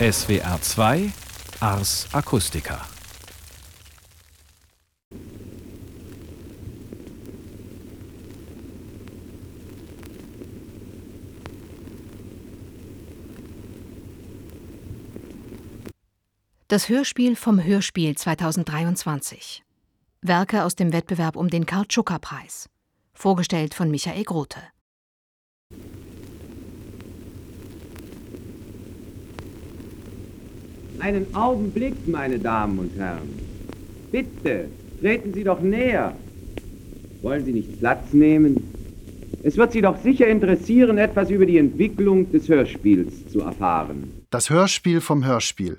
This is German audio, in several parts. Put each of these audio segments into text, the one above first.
SWR 2 Ars Acustica Das Hörspiel vom Hörspiel 2023. Werke aus dem Wettbewerb um den Karl Tschucker Preis. Vorgestellt von Michael Grote. Einen Augenblick, meine Damen und Herren. Bitte, treten Sie doch näher. Wollen Sie nicht Platz nehmen? Es wird Sie doch sicher interessieren, etwas über die Entwicklung des Hörspiels zu erfahren. Das Hörspiel vom Hörspiel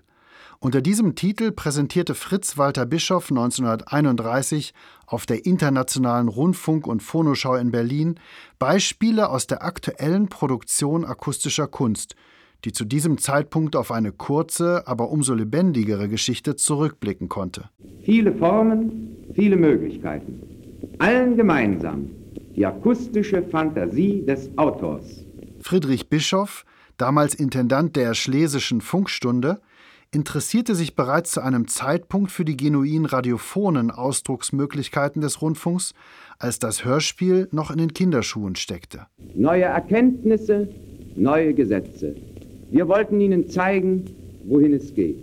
unter diesem Titel präsentierte Fritz Walter Bischoff 1931 auf der Internationalen Rundfunk- und Phonoschau in Berlin Beispiele aus der aktuellen Produktion akustischer Kunst, die zu diesem Zeitpunkt auf eine kurze, aber umso lebendigere Geschichte zurückblicken konnte. Viele Formen, viele Möglichkeiten. Allen gemeinsam die akustische Fantasie des Autors. Friedrich Bischoff, damals Intendant der Schlesischen Funkstunde, interessierte sich bereits zu einem Zeitpunkt für die genuin radiophonen Ausdrucksmöglichkeiten des Rundfunks, als das Hörspiel noch in den Kinderschuhen steckte. Neue Erkenntnisse, neue Gesetze. Wir wollten Ihnen zeigen, wohin es geht.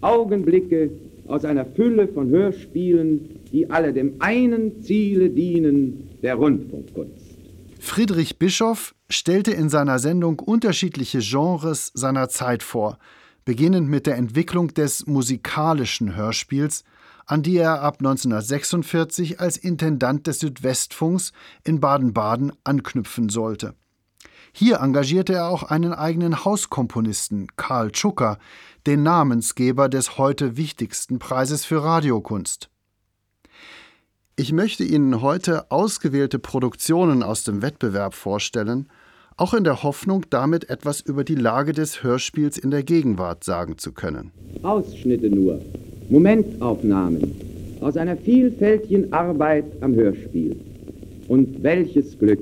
Augenblicke aus einer Fülle von Hörspielen, die alle dem einen Ziele dienen, der Rundfunkkunst. Friedrich Bischoff stellte in seiner Sendung unterschiedliche Genres seiner Zeit vor – beginnend mit der Entwicklung des musikalischen Hörspiels, an die er ab 1946 als Intendant des Südwestfunks in Baden-Baden anknüpfen sollte. Hier engagierte er auch einen eigenen Hauskomponisten, Karl Tschucker, den Namensgeber des heute wichtigsten Preises für Radiokunst. Ich möchte Ihnen heute ausgewählte Produktionen aus dem Wettbewerb vorstellen auch in der Hoffnung, damit etwas über die Lage des Hörspiels in der Gegenwart sagen zu können. Ausschnitte nur, Momentaufnahmen aus einer vielfältigen Arbeit am Hörspiel. Und welches Glück,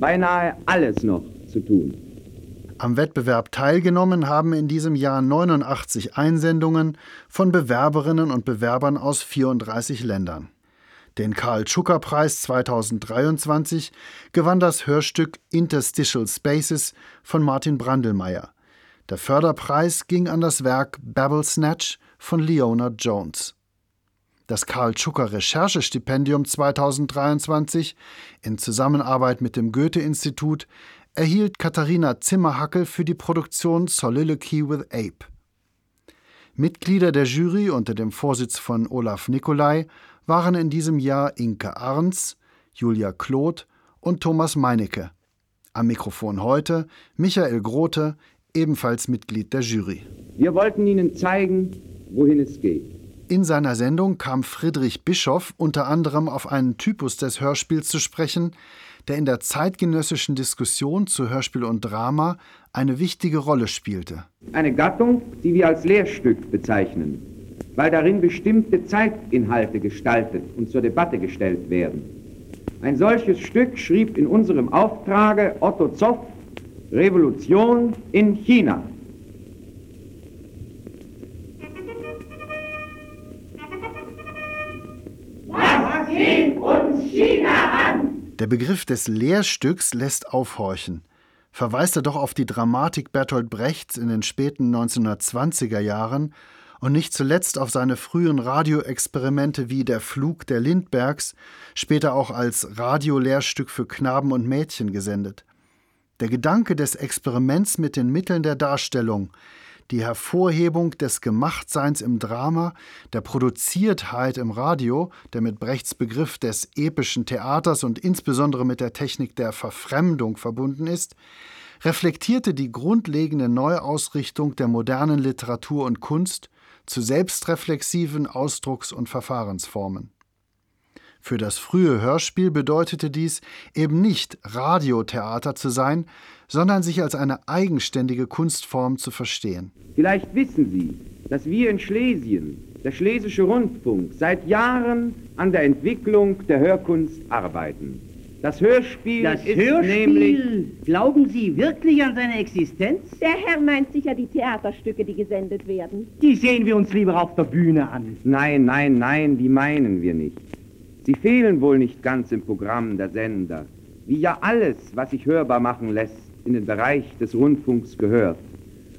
beinahe alles noch zu tun. Am Wettbewerb teilgenommen haben in diesem Jahr 89 Einsendungen von Bewerberinnen und Bewerbern aus 34 Ländern. Den Karl-Tschucker-Preis 2023 gewann das Hörstück Interstitial Spaces von Martin Brandelmeier. Der Förderpreis ging an das Werk Babble Snatch von Leona Jones. Das Karl-Tschucker-Recherchestipendium 2023 in Zusammenarbeit mit dem Goethe-Institut erhielt Katharina Zimmerhackel für die Produktion Soliloquy with Ape. Mitglieder der Jury unter dem Vorsitz von Olaf Nicolai waren in diesem Jahr Inke Arns, Julia Kloth und Thomas Meinecke. Am Mikrofon heute Michael Grote, ebenfalls Mitglied der Jury. Wir wollten Ihnen zeigen, wohin es geht. In seiner Sendung kam Friedrich Bischoff unter anderem auf einen Typus des Hörspiels zu sprechen, der in der zeitgenössischen Diskussion zu Hörspiel und Drama eine wichtige Rolle spielte. Eine Gattung, die wir als Lehrstück bezeichnen weil darin bestimmte Zeitinhalte gestaltet und zur Debatte gestellt werden. Ein solches Stück schrieb in unserem Auftrage Otto Zoff Revolution in China. Begriff des Lehrstücks lässt aufhorchen. Verweist er doch auf die Dramatik Bertolt Brechts in den späten 1920er Jahren und nicht zuletzt auf seine frühen Radioexperimente wie Der Flug der Lindbergs, später auch als Radiolehrstück für Knaben und Mädchen gesendet. Der Gedanke des Experiments mit den Mitteln der Darstellung, die Hervorhebung des Gemachtseins im Drama, der Produziertheit im Radio, der mit Brechts Begriff des epischen Theaters und insbesondere mit der Technik der Verfremdung verbunden ist, reflektierte die grundlegende Neuausrichtung der modernen Literatur und Kunst zu selbstreflexiven Ausdrucks- und Verfahrensformen. Für das frühe Hörspiel bedeutete dies eben nicht Radiotheater zu sein, sondern sich als eine eigenständige Kunstform zu verstehen. Vielleicht wissen Sie, dass wir in Schlesien, der Schlesische Rundfunk, seit Jahren an der Entwicklung der Hörkunst arbeiten. Das Hörspiel Das ist Hörspiel, nämlich... glauben Sie wirklich an seine Existenz? Der Herr meint sicher die Theaterstücke, die gesendet werden. Die sehen wir uns lieber auf der Bühne an. Nein, nein, nein, die meinen wir nicht. Sie fehlen wohl nicht ganz im Programm der Sender, wie ja alles, was sich hörbar machen lässt, in den Bereich des Rundfunks gehört.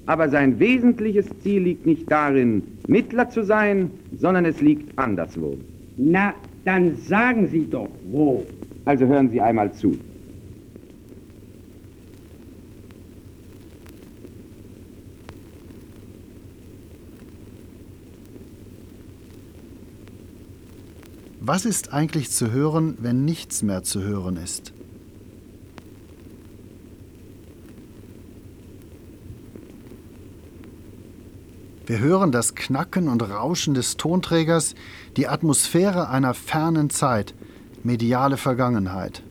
Aber sein wesentliches Ziel liegt nicht darin, Mittler zu sein, sondern es liegt anderswo. Na, dann sagen Sie doch, wo. Also hören Sie einmal zu. Was ist eigentlich zu hören, wenn nichts mehr zu hören ist? Wir hören das Knacken und Rauschen des Tonträgers, die Atmosphäre einer fernen Zeit, mediale Vergangenheit.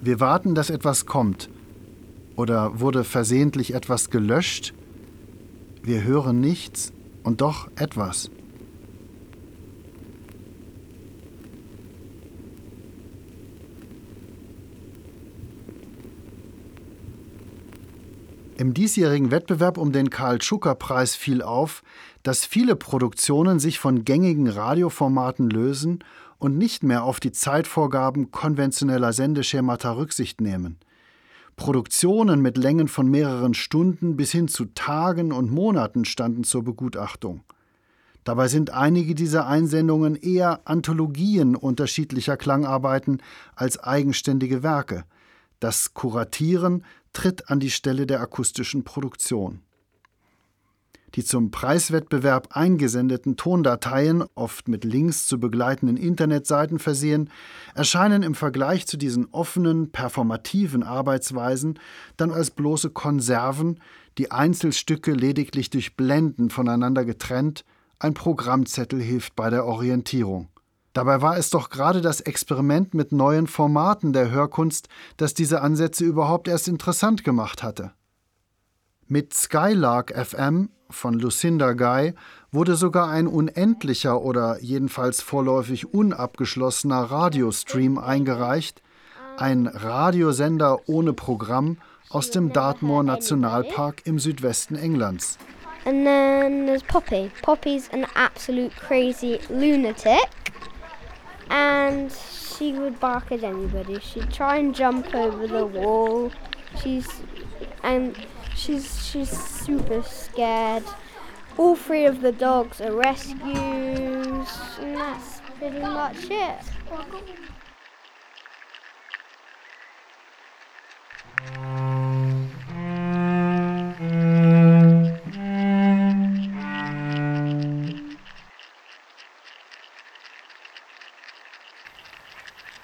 Wir warten, dass etwas kommt. Oder wurde versehentlich etwas gelöscht? Wir hören nichts und doch etwas. Im diesjährigen Wettbewerb um den Karl-Schucker-Preis fiel auf, dass viele Produktionen sich von gängigen Radioformaten lösen und nicht mehr auf die Zeitvorgaben konventioneller Sendeschemata Rücksicht nehmen. Produktionen mit Längen von mehreren Stunden bis hin zu Tagen und Monaten standen zur Begutachtung. Dabei sind einige dieser Einsendungen eher Anthologien unterschiedlicher Klangarbeiten als eigenständige Werke. Das Kuratieren tritt an die Stelle der akustischen Produktion. Die zum Preiswettbewerb eingesendeten Tondateien, oft mit Links zu begleitenden Internetseiten versehen, erscheinen im Vergleich zu diesen offenen, performativen Arbeitsweisen dann als bloße Konserven, die Einzelstücke lediglich durch Blenden voneinander getrennt, ein Programmzettel hilft bei der Orientierung. Dabei war es doch gerade das Experiment mit neuen Formaten der Hörkunst, das diese Ansätze überhaupt erst interessant gemacht hatte. Mit Skylark FM von Lucinda Guy wurde sogar ein unendlicher oder jedenfalls vorläufig unabgeschlossener Radiostream eingereicht, ein Radiosender ohne Programm aus dem Dartmoor Nationalpark im Südwesten Englands. And then there's Poppy. Poppy's an absolute crazy lunatic. And she would bark at anybody. She'd try and jump over the wall. She's and she's she's super scared. All three of the dogs are rescues, and that's pretty much it.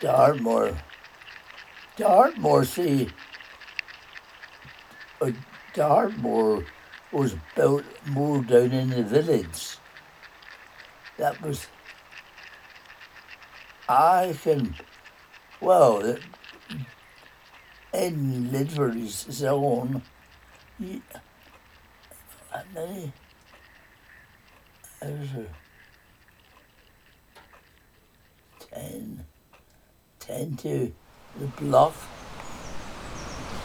Dartmoor. Dartmoor, see, uh, Dartmoor was built more down in the village. That was, I can, well, in Lidford's zone, you, how many? There's a ten. 10 to the block.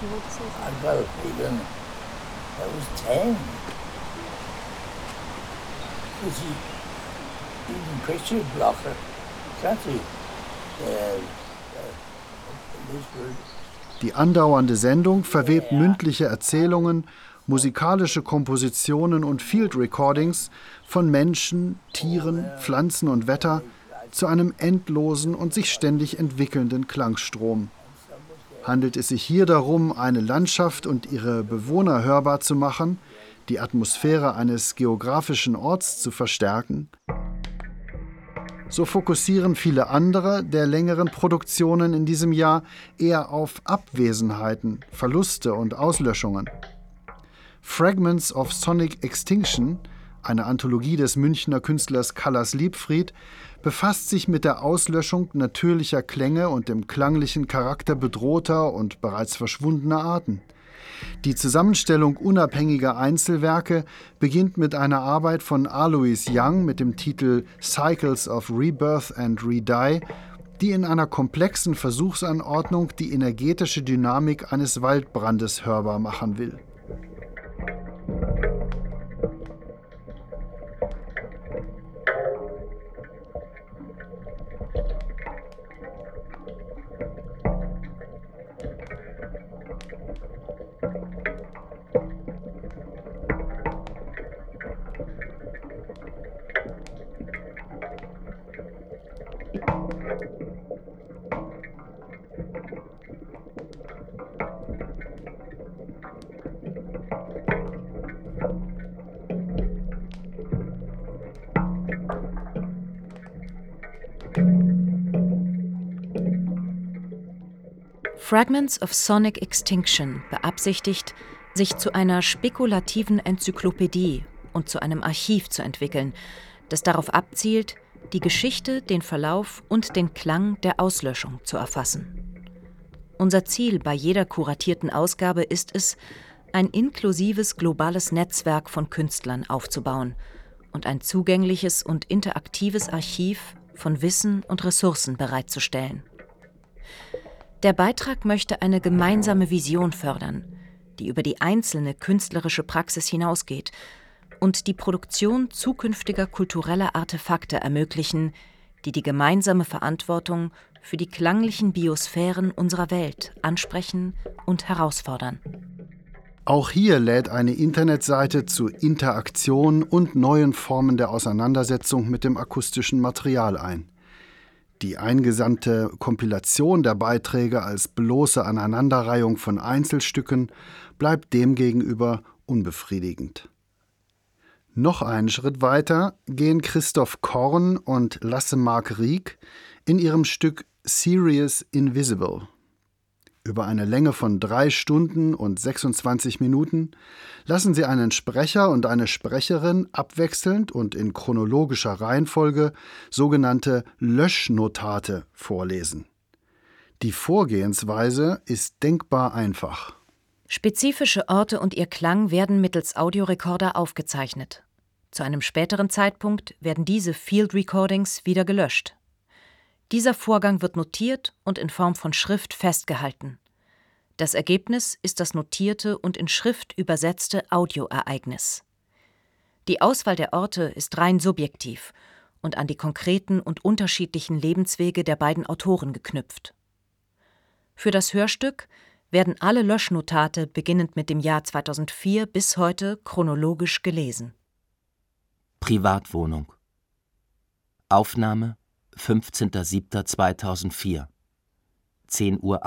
I got a feeling that was 10. Because you, you can picture blocker, can't you? Uh. Die andauernde Sendung verwebt mündliche Erzählungen, musikalische Kompositionen und Field Recordings von Menschen, Tieren, Pflanzen und Wetter zu einem endlosen und sich ständig entwickelnden Klangstrom. Handelt es sich hier darum, eine Landschaft und ihre Bewohner hörbar zu machen, die Atmosphäre eines geografischen Orts zu verstärken? So fokussieren viele andere der längeren Produktionen in diesem Jahr eher auf Abwesenheiten, Verluste und Auslöschungen. Fragments of Sonic Extinction, eine Anthologie des Münchner Künstlers Callas Liebfried, befasst sich mit der Auslöschung natürlicher Klänge und dem klanglichen Charakter bedrohter und bereits verschwundener Arten. Die Zusammenstellung unabhängiger Einzelwerke beginnt mit einer Arbeit von Alois Young mit dem Titel Cycles of Rebirth and Redie, die in einer komplexen Versuchsanordnung die energetische Dynamik eines Waldbrandes hörbar machen will. Fragments of Sonic Extinction beabsichtigt, sich zu einer spekulativen Enzyklopädie und zu einem Archiv zu entwickeln, das darauf abzielt, die Geschichte, den Verlauf und den Klang der Auslöschung zu erfassen. Unser Ziel bei jeder kuratierten Ausgabe ist es, ein inklusives globales Netzwerk von Künstlern aufzubauen und ein zugängliches und interaktives Archiv von Wissen und Ressourcen bereitzustellen. Der Beitrag möchte eine gemeinsame Vision fördern, die über die einzelne künstlerische Praxis hinausgeht und die Produktion zukünftiger kultureller Artefakte ermöglichen, die die gemeinsame Verantwortung für die klanglichen Biosphären unserer Welt ansprechen und herausfordern. Auch hier lädt eine Internetseite zu Interaktion und neuen Formen der Auseinandersetzung mit dem akustischen Material ein. Die eingesandte Kompilation der Beiträge als bloße Aneinanderreihung von Einzelstücken bleibt demgegenüber unbefriedigend. Noch einen Schritt weiter gehen Christoph Korn und Lasse Mark Rieck in ihrem Stück Serious Invisible über eine Länge von drei Stunden und 26 Minuten lassen Sie einen Sprecher und eine Sprecherin abwechselnd und in chronologischer Reihenfolge sogenannte Löschnotate vorlesen. Die Vorgehensweise ist denkbar einfach. Spezifische Orte und ihr Klang werden mittels Audiorekorder aufgezeichnet. Zu einem späteren Zeitpunkt werden diese Field Recordings wieder gelöscht. Dieser Vorgang wird notiert und in Form von Schrift festgehalten. Das Ergebnis ist das notierte und in Schrift übersetzte Audioereignis. Die Auswahl der Orte ist rein subjektiv und an die konkreten und unterschiedlichen Lebenswege der beiden Autoren geknüpft. Für das Hörstück werden alle Löschnotate beginnend mit dem Jahr 2004 bis heute chronologisch gelesen. Privatwohnung Aufnahme 15.07.2004 10.08 Uhr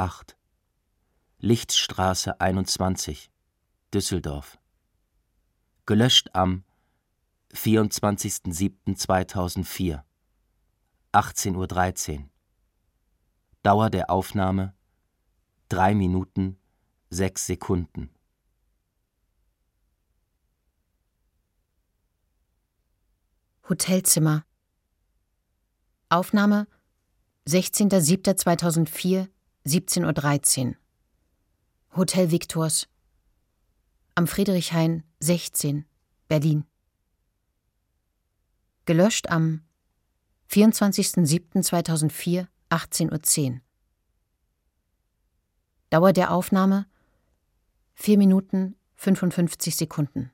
Lichtstraße 21 Düsseldorf. Gelöscht am 24.07.2004 18.13 Uhr Dauer der Aufnahme 3 Minuten 6 Sekunden. Hotelzimmer Aufnahme 16.07.2004, 17.13 Uhr. Hotel Victors. Am Friedrichhain 16, Berlin. Gelöscht am 24.07.2004, 18.10 Uhr. Dauer der Aufnahme 4 Minuten 55 Sekunden.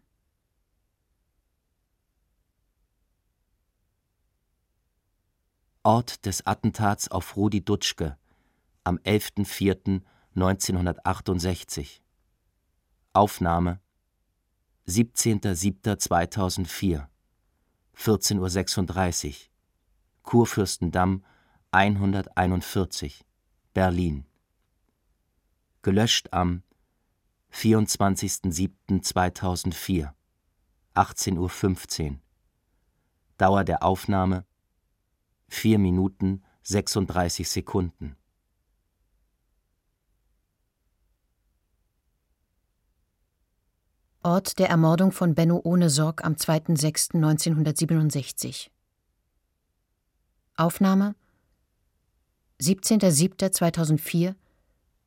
Ort des Attentats auf Rudi Dutschke am 11.04.1968 Aufnahme 17.07.2004 14.36 Uhr Kurfürstendamm 141 Berlin. Gelöscht am 24.07.2004 18.15 Uhr Dauer der Aufnahme 4 Minuten 36 Sekunden. Ort der Ermordung von Benno Ohnesorg am 2.6.1967. Aufnahme 17.07.2004,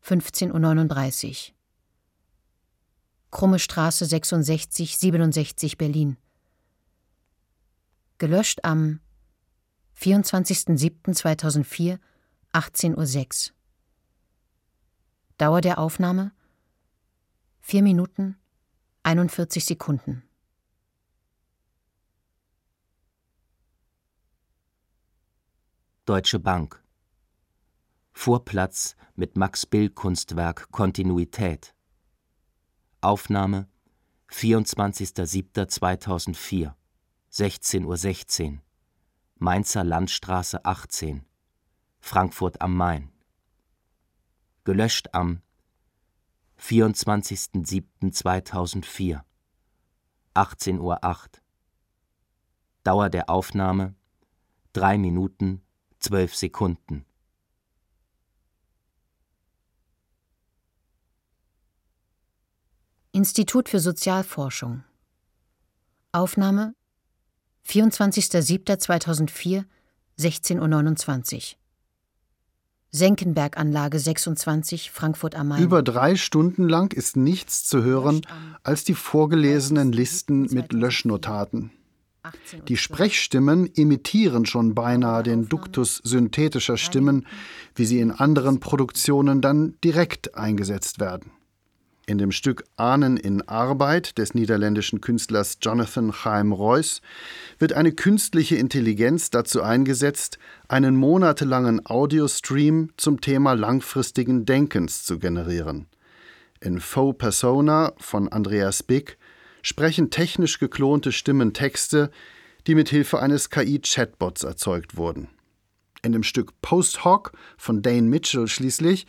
15.39 Uhr. Krumme Straße 66 67 Berlin. Gelöscht am 24.07.2004, 18.06 Uhr. Dauer der Aufnahme 4 Minuten 41 Sekunden. Deutsche Bank. Vorplatz mit Max-Bill-Kunstwerk Kontinuität. Aufnahme 24.07.2004, 16.16 Uhr. 16. Mainzer Landstraße 18, Frankfurt am Main. Gelöscht am 24.07.2004, 18.08 Uhr. Dauer der Aufnahme 3 Minuten 12 Sekunden. Institut für Sozialforschung Aufnahme 24.07.2004, 16.29 Uhr. Senckenberg-Anlage 26, Frankfurt am Main. Über drei Stunden lang ist nichts zu hören als die vorgelesenen Listen mit Löschnotaten. Die Sprechstimmen imitieren schon beinahe den Duktus synthetischer Stimmen, wie sie in anderen Produktionen dann direkt eingesetzt werden. In dem Stück Ahnen in Arbeit des niederländischen Künstlers Jonathan Chaim Reuss wird eine künstliche Intelligenz dazu eingesetzt, einen monatelangen Audiostream zum Thema langfristigen Denkens zu generieren. In Faux Persona von Andreas Bick sprechen technisch geklonte Stimmen Texte, die mit Hilfe eines KI-Chatbots erzeugt wurden. In dem Stück Post Hoc von Dane Mitchell schließlich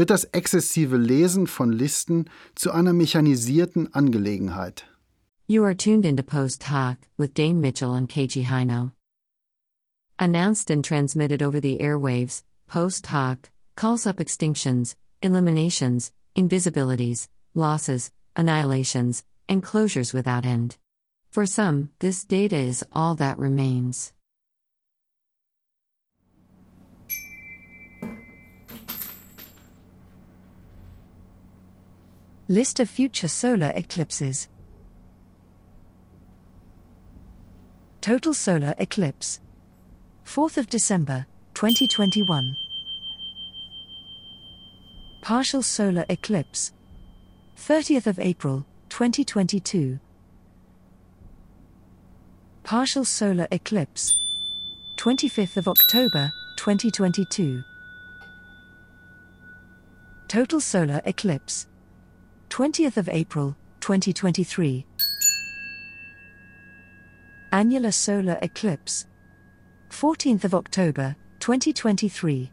wird das exzessive Lesen von Listen zu einer mechanisierten Angelegenheit. You are tuned into Post Hoc with Dane Mitchell and KG Hino. Announced and transmitted over the airwaves, Post Hoc calls up extinctions, eliminations, invisibilities, losses, annihilations, and closures without end. For some, this data is all that remains. List of future solar eclipses. Total solar eclipse. 4th of December, 2021. Partial solar eclipse. 30th of April, 2022. Partial solar eclipse. 25th of October, 2022. Total solar eclipse. 20th of April, 2023. Annular solar eclipse. 14th of October, 2023.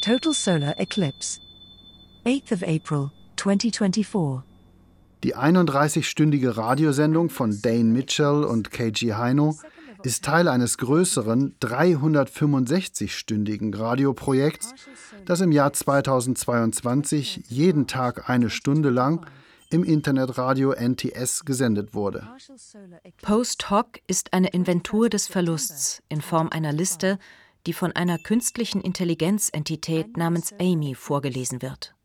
Total solar eclipse. 8th of April, 2024. Die 31-stündige Radiosendung von Dane Mitchell und KG Heino ist Teil eines größeren 365-stündigen Radioprojekts, das im Jahr 2022 jeden Tag eine Stunde lang im Internetradio NTS gesendet wurde. Post Hoc ist eine Inventur des Verlusts in Form einer Liste, die von einer künstlichen Intelligenzentität namens Amy vorgelesen wird.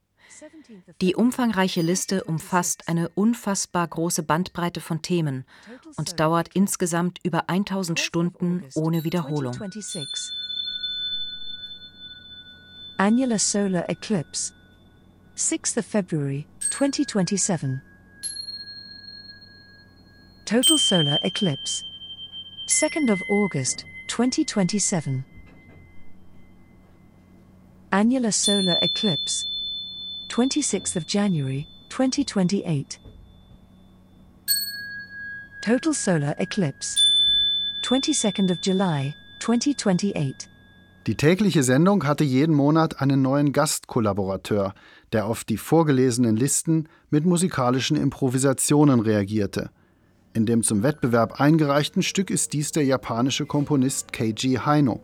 Die umfangreiche Liste umfasst eine unfassbar große Bandbreite von Themen und dauert insgesamt über 1000 Stunden ohne Wiederholung. Annular solar eclipse 6th February 2027 Total solar eclipse 2nd of August 2027 Annular solar eclipse 26th of January, 2028. Total solar eclipse. 22nd of July, 2028. Die tägliche Sendung hatte jeden Monat einen neuen Gastkollaborateur, der auf die vorgelesenen Listen mit musikalischen Improvisationen reagierte. In dem zum Wettbewerb eingereichten Stück ist dies der japanische Komponist Keiji Haino.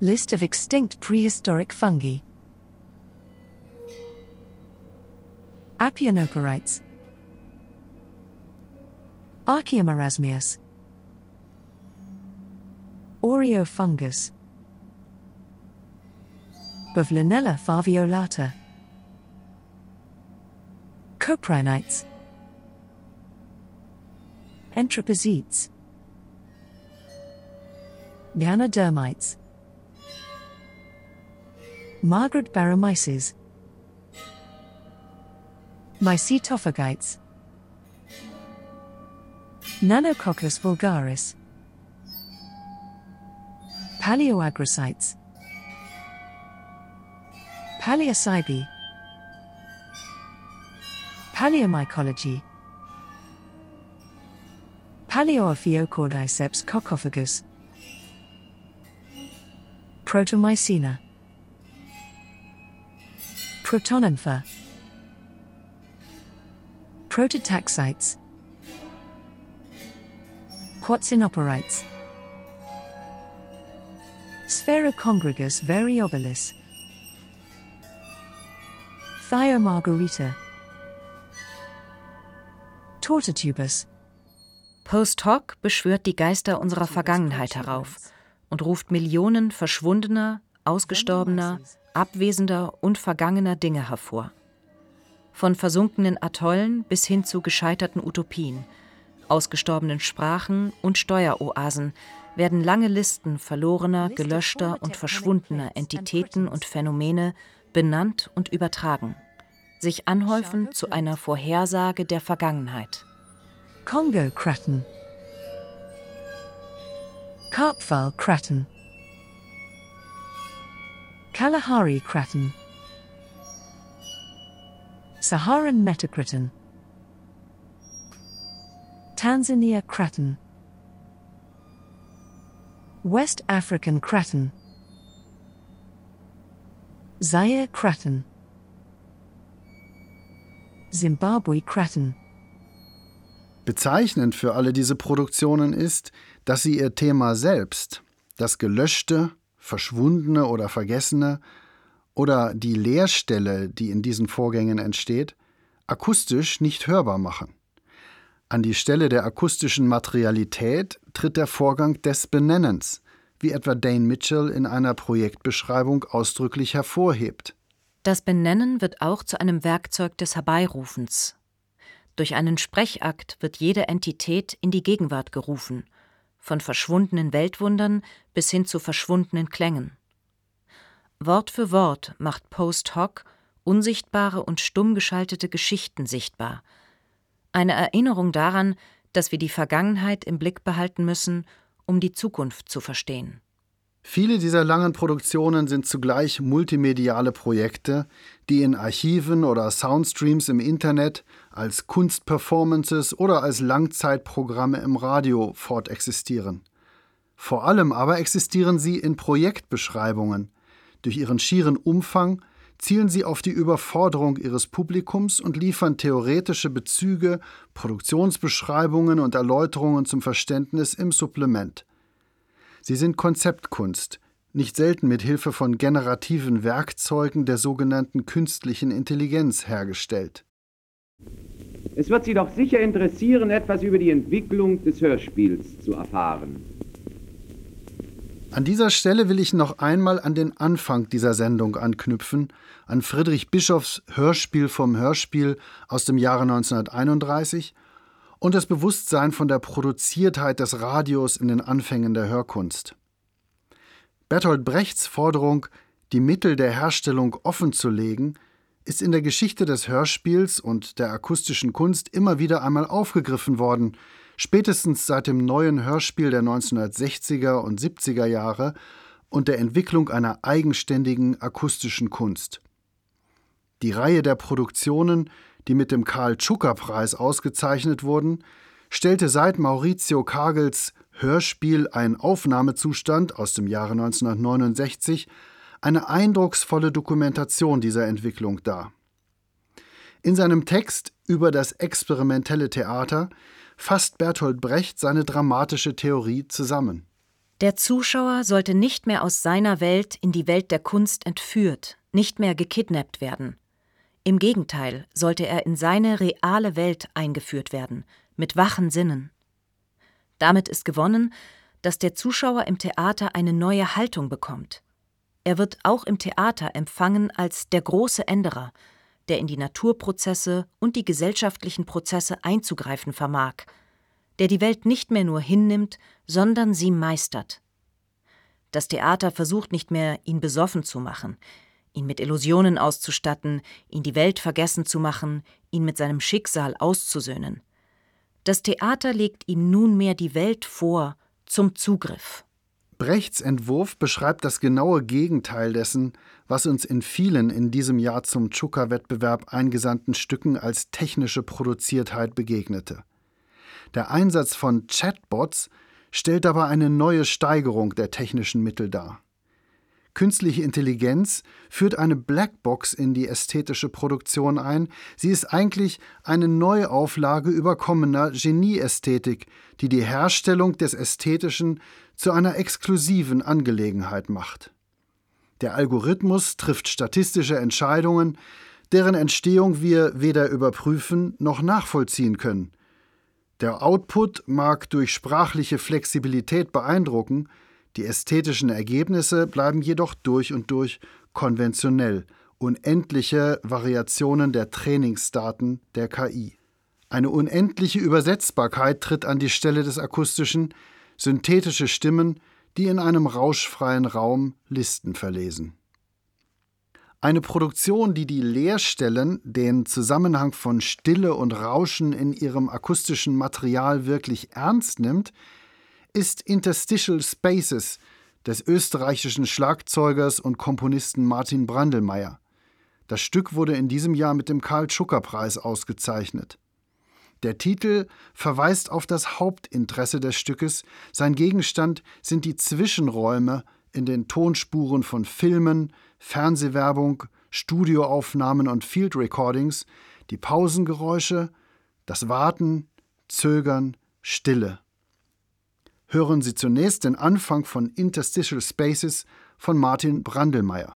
List of extinct prehistoric fungi. Apianoporites, Archaeomarasmius, Oreofungus, Bavlinella faviolata, Coprinites, Entropazetes, Ganodermites, Margaret Baromyces, Mycetophagites, Nanococcus vulgaris, Paleoagrocytes, Paleocybe, Paleomycology, Paleoophioccordyceps cocophagus, Protomycena, Protononympha, Prototaxites, Quatsinoporites, Sphaerocongregus variobilis, Thiomargarita, Tortatubus. Post hoc beschwört die Geister unserer Vergangenheit herauf und ruft Millionen verschwundener, ausgestorbener, abwesender und vergangener Dinge hervor. Von versunkenen Atollen bis hin zu gescheiterten Utopien, ausgestorbenen Sprachen und Steueroasen werden lange Listen verlorener, gelöschter und verschwundener Entitäten und Phänomene benannt und übertragen, sich anhäufen zu einer Vorhersage der Vergangenheit. Congo Kratten, Karpfal Kratten, Kalahari Kratten, Saharan Metakraton, Tanzania Kratten, West African Kratten, Zaire Kratten, Zimbabwe Kratten. Bezeichnend für alle diese Produktionen ist, dass sie ihr Thema selbst, das Gelöschte, Verschwundene oder Vergessene oder die Leerstelle, die in diesen Vorgängen entsteht, akustisch nicht hörbar machen. An die Stelle der akustischen Materialität tritt der Vorgang des Benennens, wie etwa Dane Mitchell in einer Projektbeschreibung ausdrücklich hervorhebt. Das Benennen wird auch zu einem Werkzeug des Herbeirufens. Durch einen Sprechakt wird jede Entität in die Gegenwart gerufen, von verschwundenen Weltwundern bis hin zu verschwundenen Klängen. Wort für Wort macht Post hoc unsichtbare und stumm geschaltete Geschichten sichtbar. Eine Erinnerung daran, dass wir die Vergangenheit im Blick behalten müssen, um die Zukunft zu verstehen. Viele dieser langen Produktionen sind zugleich multimediale Projekte, die in Archiven oder Soundstreams im Internet, als Kunstperformances oder als Langzeitprogramme im Radio fortexistieren. Vor allem aber existieren sie in Projektbeschreibungen. Durch ihren schieren Umfang zielen sie auf die Überforderung ihres Publikums und liefern theoretische Bezüge, Produktionsbeschreibungen und Erläuterungen zum Verständnis im Supplement. Sie sind Konzeptkunst, nicht selten mit Hilfe von generativen Werkzeugen der sogenannten künstlichen Intelligenz hergestellt. Es wird Sie doch sicher interessieren, etwas über die Entwicklung des Hörspiels zu erfahren. An dieser Stelle will ich noch einmal an den Anfang dieser Sendung anknüpfen, an Friedrich Bischofs Hörspiel vom Hörspiel aus dem Jahre 1931 und das Bewusstsein von der Produziertheit des Radios in den Anfängen der Hörkunst. Bertolt Brechts Forderung, die Mittel der Herstellung offenzulegen, ist in der Geschichte des Hörspiels und der akustischen Kunst immer wieder einmal aufgegriffen worden, spätestens seit dem neuen Hörspiel der 1960er und 70er Jahre und der Entwicklung einer eigenständigen akustischen Kunst. Die Reihe der Produktionen, die mit dem Karl-Tschucker-Preis ausgezeichnet wurden, stellte seit Maurizio Kagels Hörspiel Ein Aufnahmezustand aus dem Jahre 1969 eine eindrucksvolle Dokumentation dieser Entwicklung dar. In seinem Text über das experimentelle Theater fasst Bertolt Brecht seine dramatische Theorie zusammen. Der Zuschauer sollte nicht mehr aus seiner Welt in die Welt der Kunst entführt, nicht mehr gekidnappt werden. Im Gegenteil sollte er in seine reale Welt eingeführt werden, mit wachen Sinnen. Damit ist gewonnen, dass der Zuschauer im Theater eine neue Haltung bekommt. Er wird auch im Theater empfangen als der große Änderer, der in die Naturprozesse und die gesellschaftlichen Prozesse einzugreifen vermag, der die Welt nicht mehr nur hinnimmt, sondern sie meistert. Das Theater versucht nicht mehr, ihn besoffen zu machen, ihn mit Illusionen auszustatten, ihn die Welt vergessen zu machen, ihn mit seinem Schicksal auszusöhnen. Das Theater legt ihm nunmehr die Welt vor zum Zugriff. Brechts Entwurf beschreibt das genaue Gegenteil dessen, was uns in vielen in diesem Jahr zum Chuka-Wettbewerb eingesandten Stücken als technische Produziertheit begegnete. Der Einsatz von Chatbots stellt dabei eine neue Steigerung der technischen Mittel dar. Künstliche Intelligenz führt eine Blackbox in die ästhetische Produktion ein. Sie ist eigentlich eine Neuauflage überkommener Genieästhetik, die die Herstellung des Ästhetischen zu einer exklusiven Angelegenheit macht. Der Algorithmus trifft statistische Entscheidungen, deren Entstehung wir weder überprüfen noch nachvollziehen können. Der Output mag durch sprachliche Flexibilität beeindrucken, die ästhetischen Ergebnisse bleiben jedoch durch und durch konventionell, unendliche Variationen der Trainingsdaten der KI. Eine unendliche Übersetzbarkeit tritt an die Stelle des akustischen, synthetische Stimmen, die in einem rauschfreien Raum Listen verlesen. Eine Produktion, die die Leerstellen, den Zusammenhang von Stille und Rauschen in ihrem akustischen Material wirklich ernst nimmt, ist Interstitial Spaces des österreichischen Schlagzeugers und Komponisten Martin Brandelmeier. Das Stück wurde in diesem Jahr mit dem Karl-Schucker-Preis ausgezeichnet. Der Titel verweist auf das Hauptinteresse des Stückes, sein Gegenstand sind die Zwischenräume in den Tonspuren von Filmen, Fernsehwerbung, Studioaufnahmen und Field Recordings, die Pausengeräusche, das Warten, Zögern, Stille. Hören Sie zunächst den Anfang von Interstitial Spaces von Martin Brandelmeier.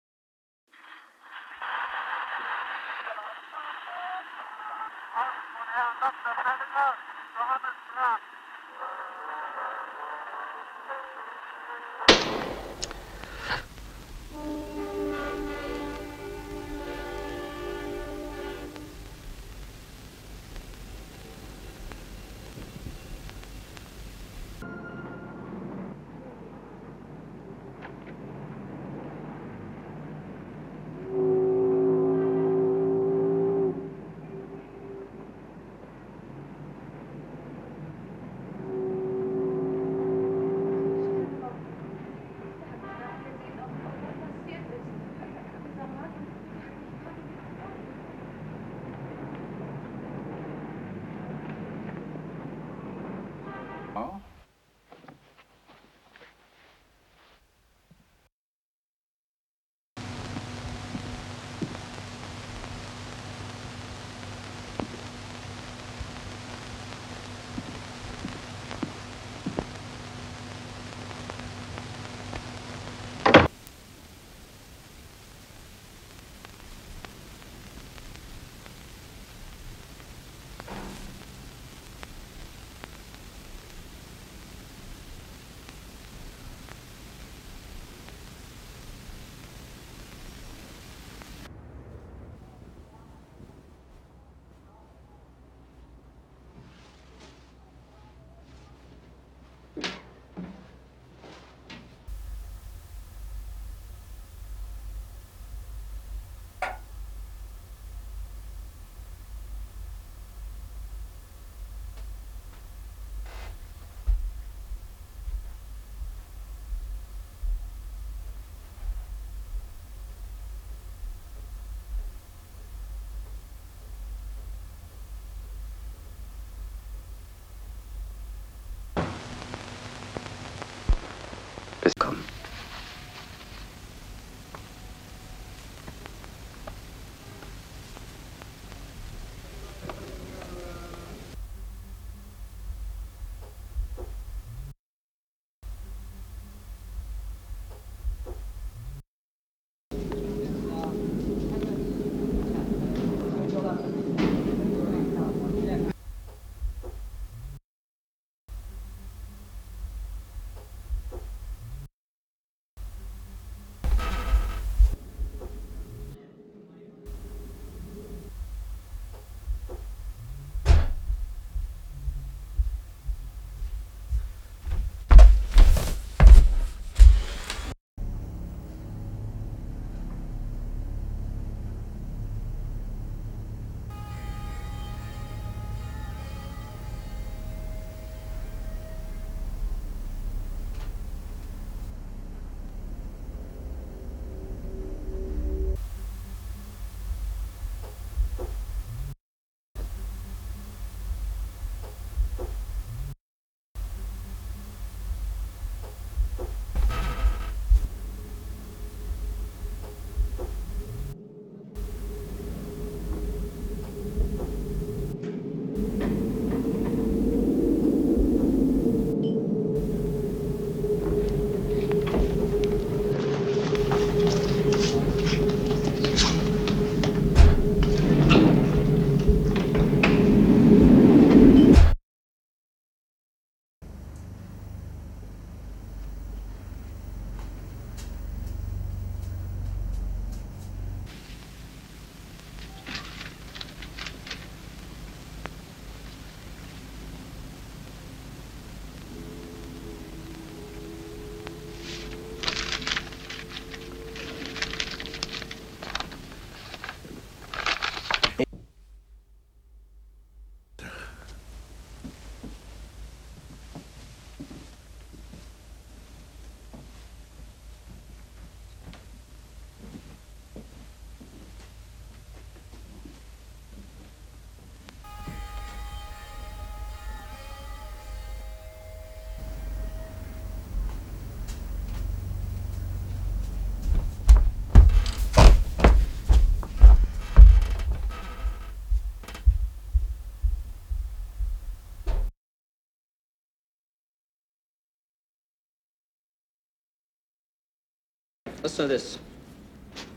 Listen to this.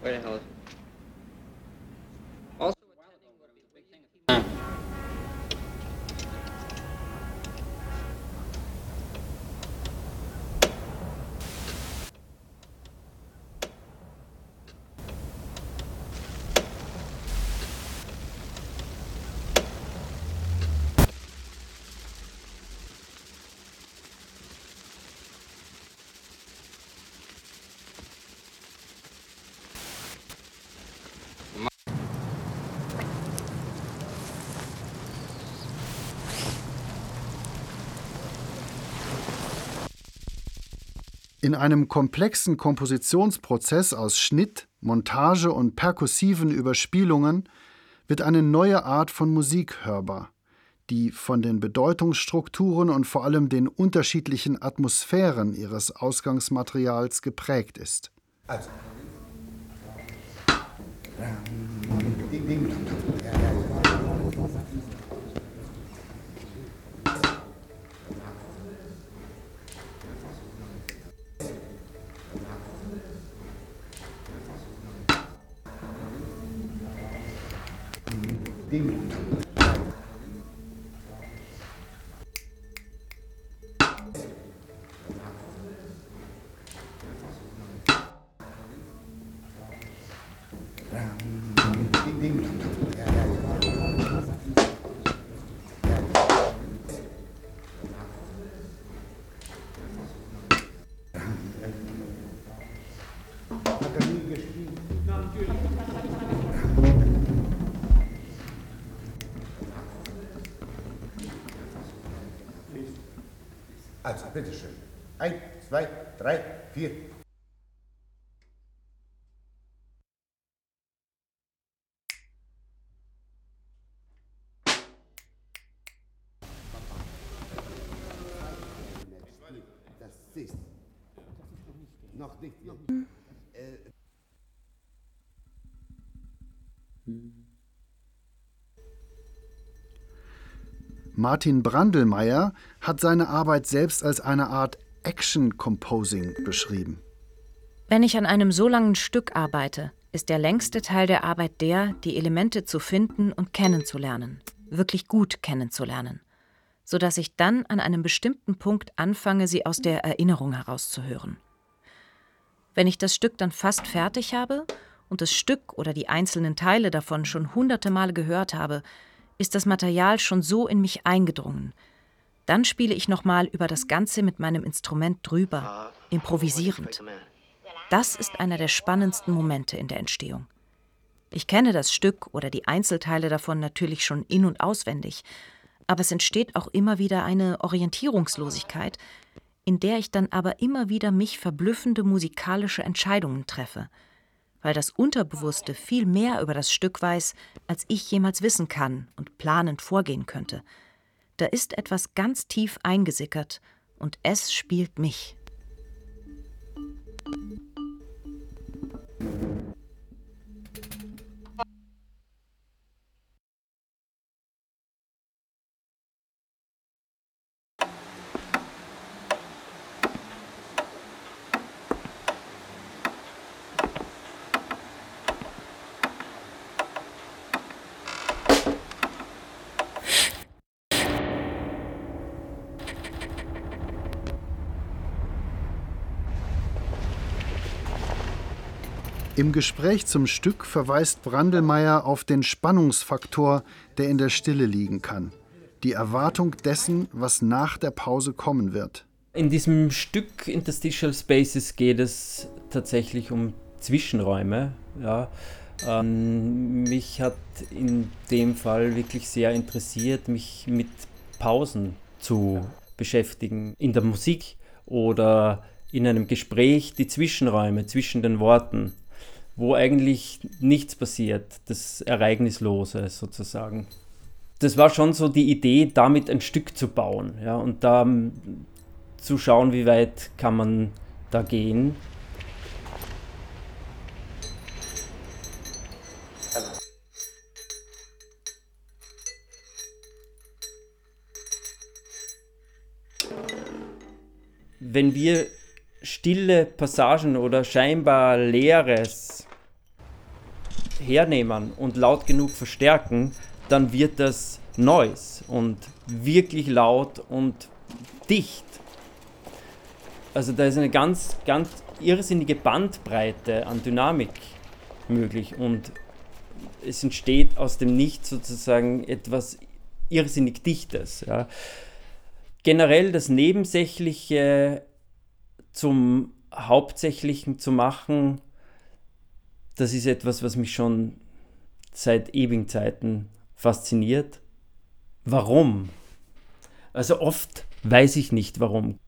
Where the hell is In einem komplexen Kompositionsprozess aus Schnitt, Montage und perkussiven Überspielungen wird eine neue Art von Musik hörbar, die von den Bedeutungsstrukturen und vor allem den unterschiedlichen Atmosphären ihres Ausgangsmaterials geprägt ist. Also. demon. Bitteschön. Eins, zwei, drei, vier. Martin Brandelmeier hat seine Arbeit selbst als eine Art Action Composing beschrieben. Wenn ich an einem so langen Stück arbeite, ist der längste Teil der Arbeit der, die Elemente zu finden und kennenzulernen, wirklich gut kennenzulernen, sodass ich dann an einem bestimmten Punkt anfange, sie aus der Erinnerung herauszuhören. Wenn ich das Stück dann fast fertig habe und das Stück oder die einzelnen Teile davon schon hunderte Male gehört habe, ist das Material schon so in mich eingedrungen. Dann spiele ich nochmal über das Ganze mit meinem Instrument drüber, improvisierend. Das ist einer der spannendsten Momente in der Entstehung. Ich kenne das Stück oder die Einzelteile davon natürlich schon in und auswendig, aber es entsteht auch immer wieder eine Orientierungslosigkeit, in der ich dann aber immer wieder mich verblüffende musikalische Entscheidungen treffe, weil das Unterbewusste viel mehr über das Stück weiß, als ich jemals wissen kann und planend vorgehen könnte. Da ist etwas ganz tief eingesickert und es spielt mich. Im Gespräch zum Stück verweist Brandelmeier auf den Spannungsfaktor, der in der Stille liegen kann. Die Erwartung dessen, was nach der Pause kommen wird. In diesem Stück Interstitial Spaces geht es tatsächlich um Zwischenräume. Ja. Ähm, mich hat in dem Fall wirklich sehr interessiert, mich mit Pausen zu beschäftigen. In der Musik oder in einem Gespräch die Zwischenräume zwischen den Worten wo eigentlich nichts passiert, das Ereignislose sozusagen. Das war schon so die Idee, damit ein Stück zu bauen ja, und da um, zu schauen, wie weit kann man da gehen. Wenn wir stille Passagen oder scheinbar Leeres hernehmen und laut genug verstärken, dann wird das Noise und wirklich laut und dicht. Also da ist eine ganz, ganz irrsinnige Bandbreite an Dynamik möglich und es entsteht aus dem Nichts sozusagen etwas irrsinnig Dichtes. Ja. Generell das Nebensächliche zum Hauptsächlichen zu machen, das ist etwas, was mich schon seit ewigen Zeiten fasziniert. Warum? Also oft weiß ich nicht warum.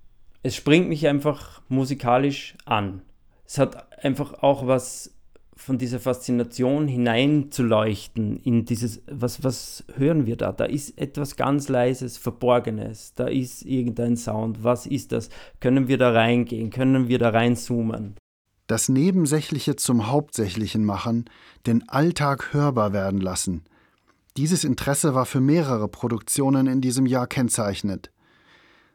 Es springt mich einfach musikalisch an. Es hat einfach auch was von dieser Faszination hineinzuleuchten in dieses, was, was hören wir da? Da ist etwas ganz Leises, Verborgenes, da ist irgendein Sound. Was ist das? Können wir da reingehen? Können wir da reinzoomen? Das Nebensächliche zum Hauptsächlichen machen, den Alltag hörbar werden lassen. Dieses Interesse war für mehrere Produktionen in diesem Jahr kennzeichnend.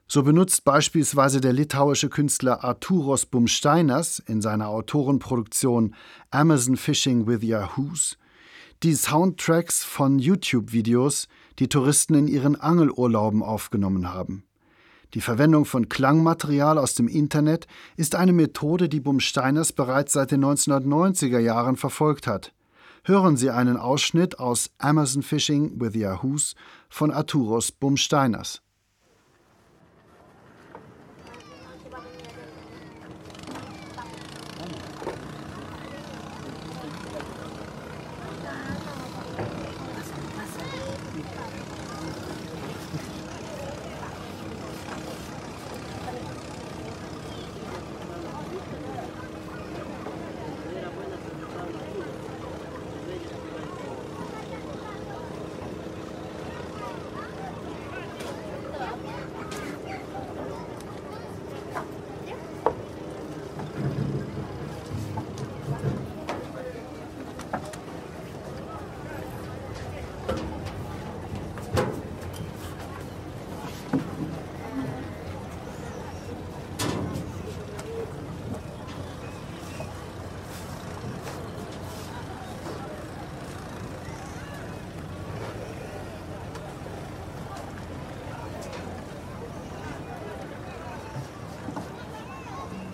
So benutzt beispielsweise der litauische Künstler Arturos Bumsteinas in seiner Autorenproduktion Amazon Fishing with Yahoos die Soundtracks von YouTube-Videos, die Touristen in ihren Angelurlauben aufgenommen haben. Die Verwendung von Klangmaterial aus dem Internet ist eine Methode, die Bumsteiners bereits seit den 1990er Jahren verfolgt hat. Hören Sie einen Ausschnitt aus Amazon Fishing with Yahoos von Arturos Bumsteiners.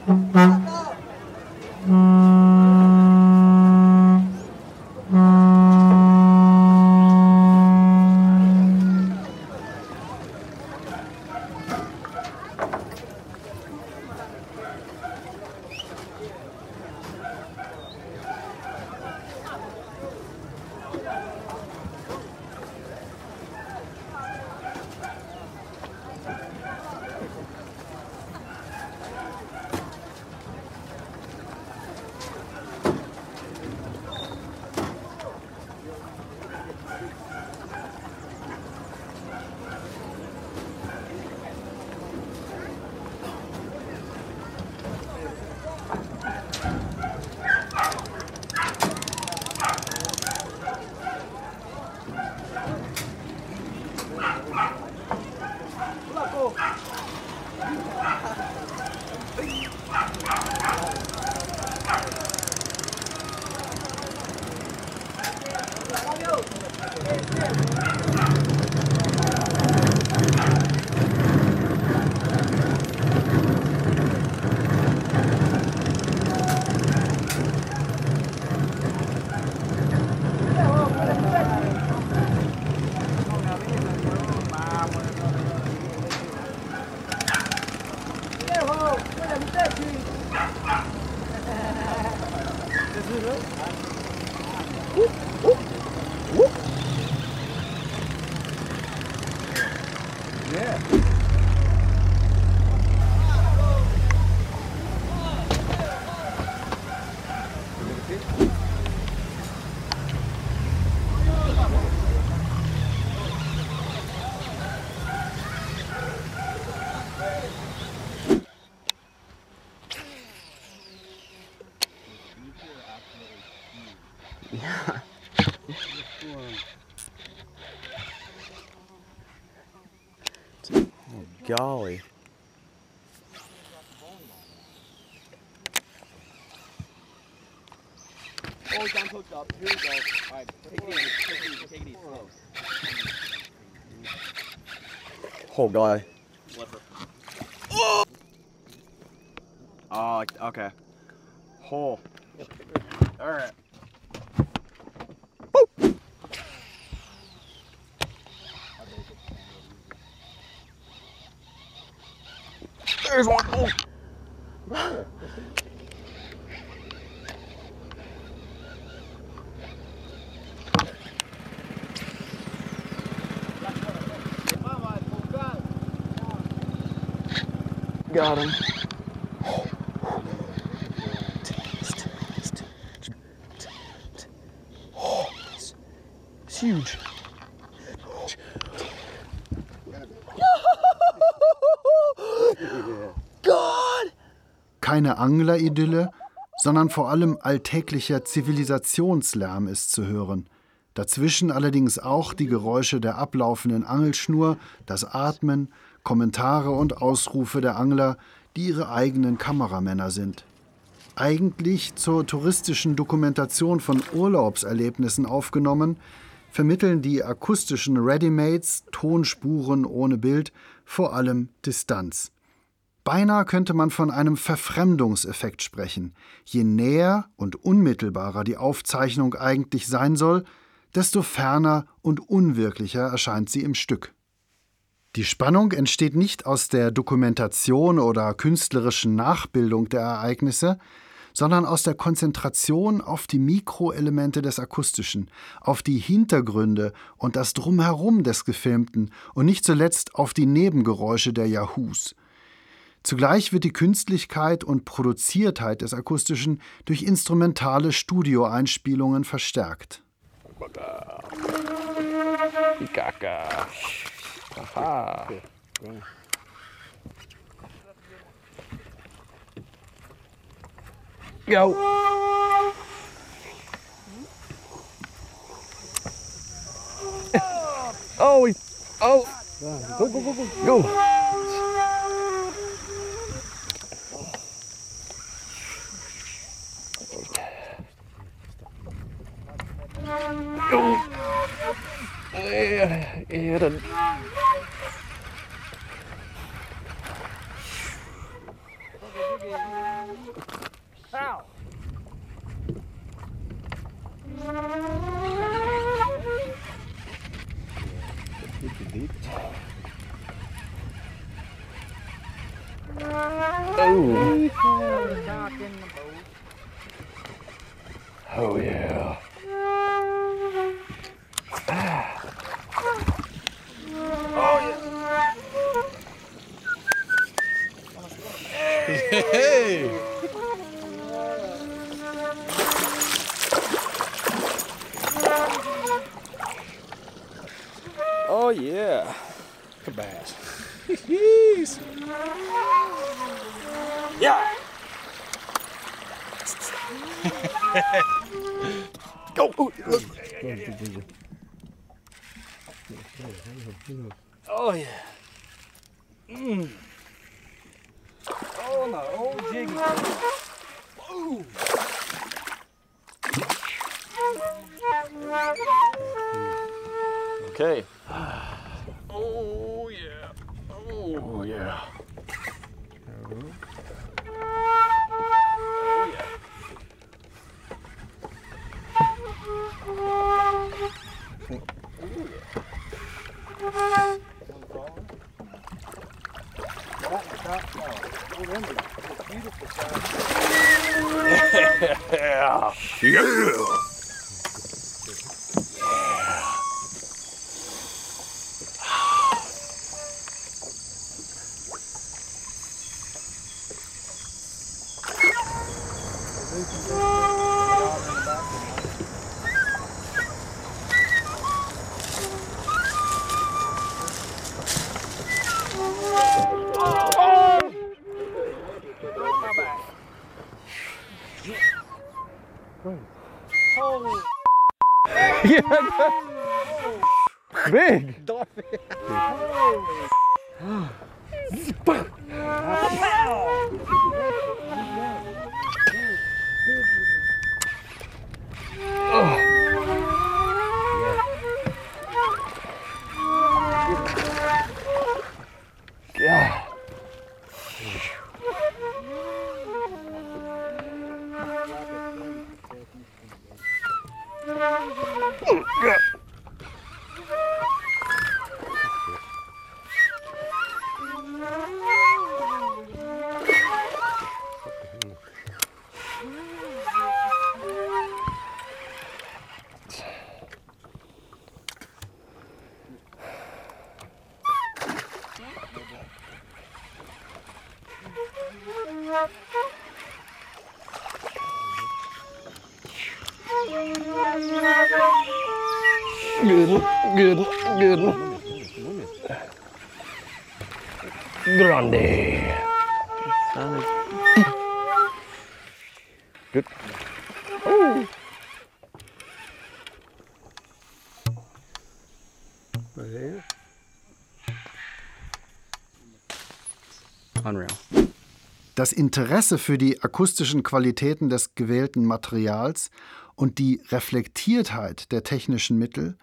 Mm-hmm. É. golly. Oh, down hooked up. Here we go. All right, take it easy. Take it easy. Take it easy. Oh, guy. Oh! Oh, okay. Hole. Oh. Him. It's huge. Keine Angleridylle, sondern vor allem alltäglicher Zivilisationslärm ist zu hören. Dazwischen allerdings auch die Geräusche der ablaufenden Angelschnur, das Atmen, Kommentare und Ausrufe der Angler, die ihre eigenen Kameramänner sind. Eigentlich zur touristischen Dokumentation von Urlaubserlebnissen aufgenommen, vermitteln die akustischen Readymates, Tonspuren ohne Bild, vor allem Distanz. Beinahe könnte man von einem Verfremdungseffekt sprechen. Je näher und unmittelbarer die Aufzeichnung eigentlich sein soll, desto ferner und unwirklicher erscheint sie im Stück. Die Spannung entsteht nicht aus der Dokumentation oder künstlerischen Nachbildung der Ereignisse, sondern aus der Konzentration auf die Mikroelemente des Akustischen, auf die Hintergründe und das Drumherum des Gefilmten und nicht zuletzt auf die Nebengeräusche der Yahoos. Zugleich wird die Künstlichkeit und Produziertheit des Akustischen durch instrumentale Studioeinspielungen verstärkt. Kaka. Aha. Go. Oh, oh. Go, go, go, go. Go. Oh. Ja, ja, dann. Ow! Big. Good, good, good. Grande. Good. Oh. Unreal. Das Interesse für die akustischen Qualitäten des gewählten Materials und die Reflektiertheit der technischen Mittel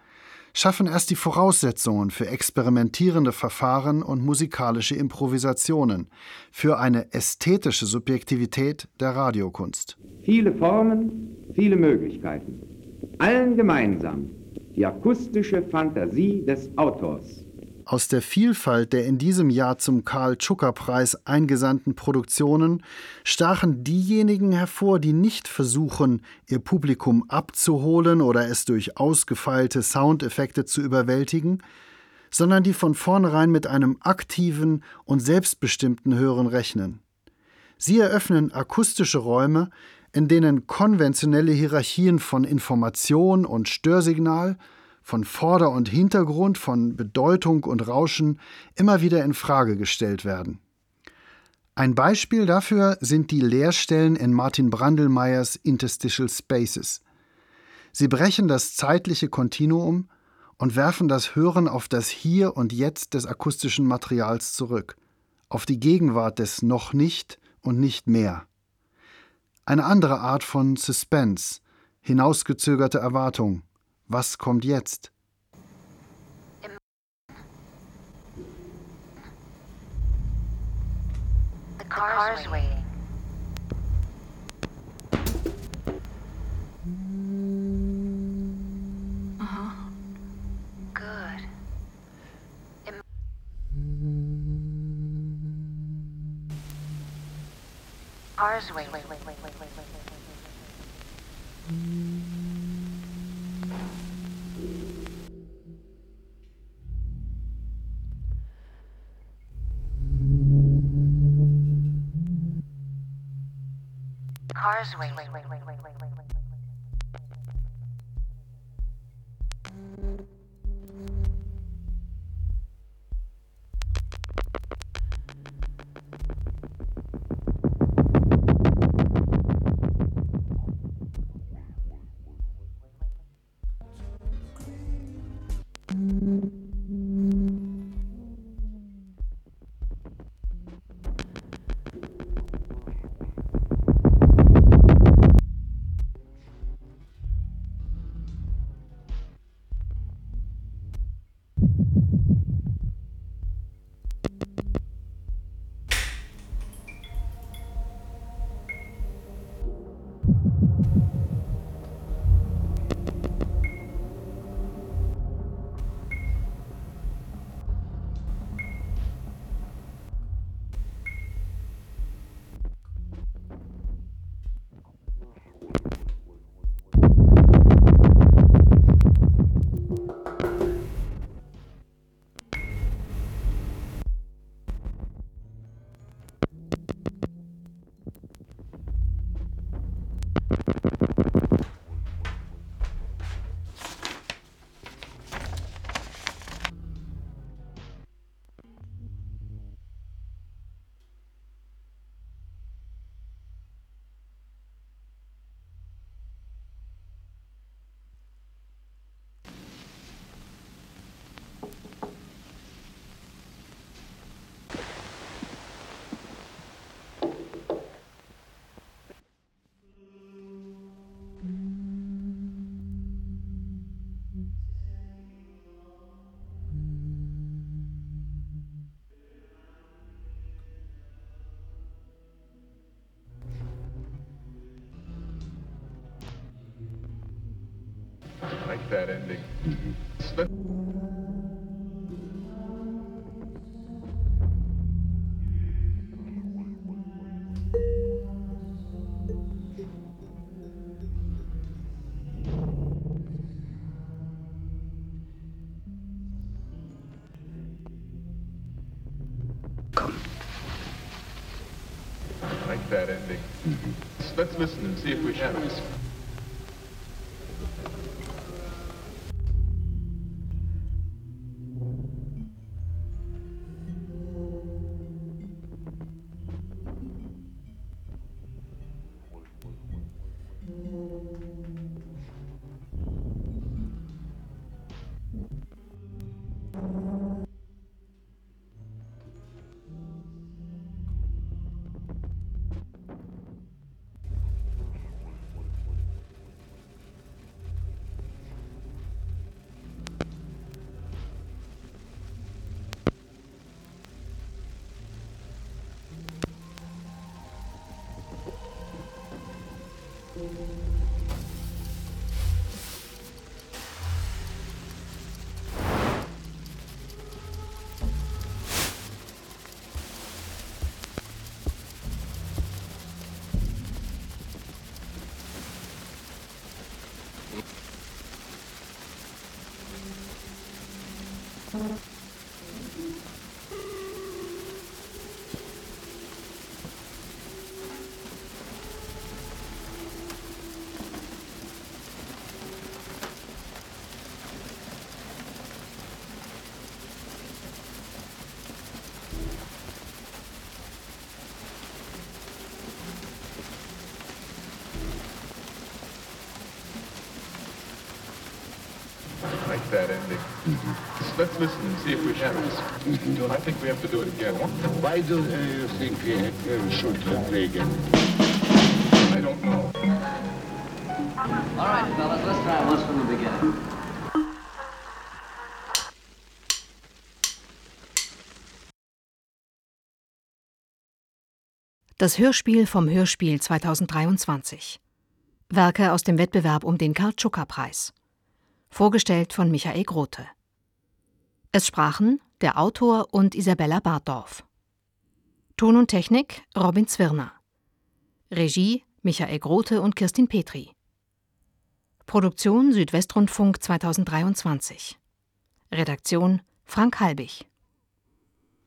schaffen erst die Voraussetzungen für experimentierende Verfahren und musikalische Improvisationen, für eine ästhetische Subjektivität der Radiokunst. Viele Formen, viele Möglichkeiten. Allen gemeinsam die akustische Fantasie des Autors. Aus der Vielfalt der in diesem Jahr zum Karl-Tschucker-Preis eingesandten Produktionen stachen diejenigen hervor, die nicht versuchen, ihr Publikum abzuholen oder es durch ausgefeilte Soundeffekte zu überwältigen, sondern die von vornherein mit einem aktiven und selbstbestimmten Hören rechnen. Sie eröffnen akustische Räume, in denen konventionelle Hierarchien von Information und Störsignal von Vorder- und Hintergrund, von Bedeutung und Rauschen immer wieder in Frage gestellt werden. Ein Beispiel dafür sind die Leerstellen in Martin Brandelmeyers Interstitial Spaces. Sie brechen das zeitliche Kontinuum und werfen das Hören auf das Hier und Jetzt des akustischen Materials zurück, auf die Gegenwart des noch nicht und nicht mehr. Eine andere Art von Suspense, hinausgezögerte Erwartung, was kommt jetzt? The car's waiting. Car's waiting. Carsway. That ending. Mm-hmm. Let- That ending. Let's listen and see if we have it. I think we have to do it again. Why do uh, you think uh, uh, should uh, play again? I don't know. All right, fellas, let's try it once from the beginning. Das Hörspiel vom Hörspiel 2023. Werke aus dem Wettbewerb um den Karl-Tschucker-Preis. Vorgestellt von Michael Grote. Es sprachen der Autor und Isabella Bartdorf. Ton und Technik Robin Zwirner. Regie Michael Grote und Kirstin Petri. Produktion Südwestrundfunk 2023. Redaktion Frank Halbig.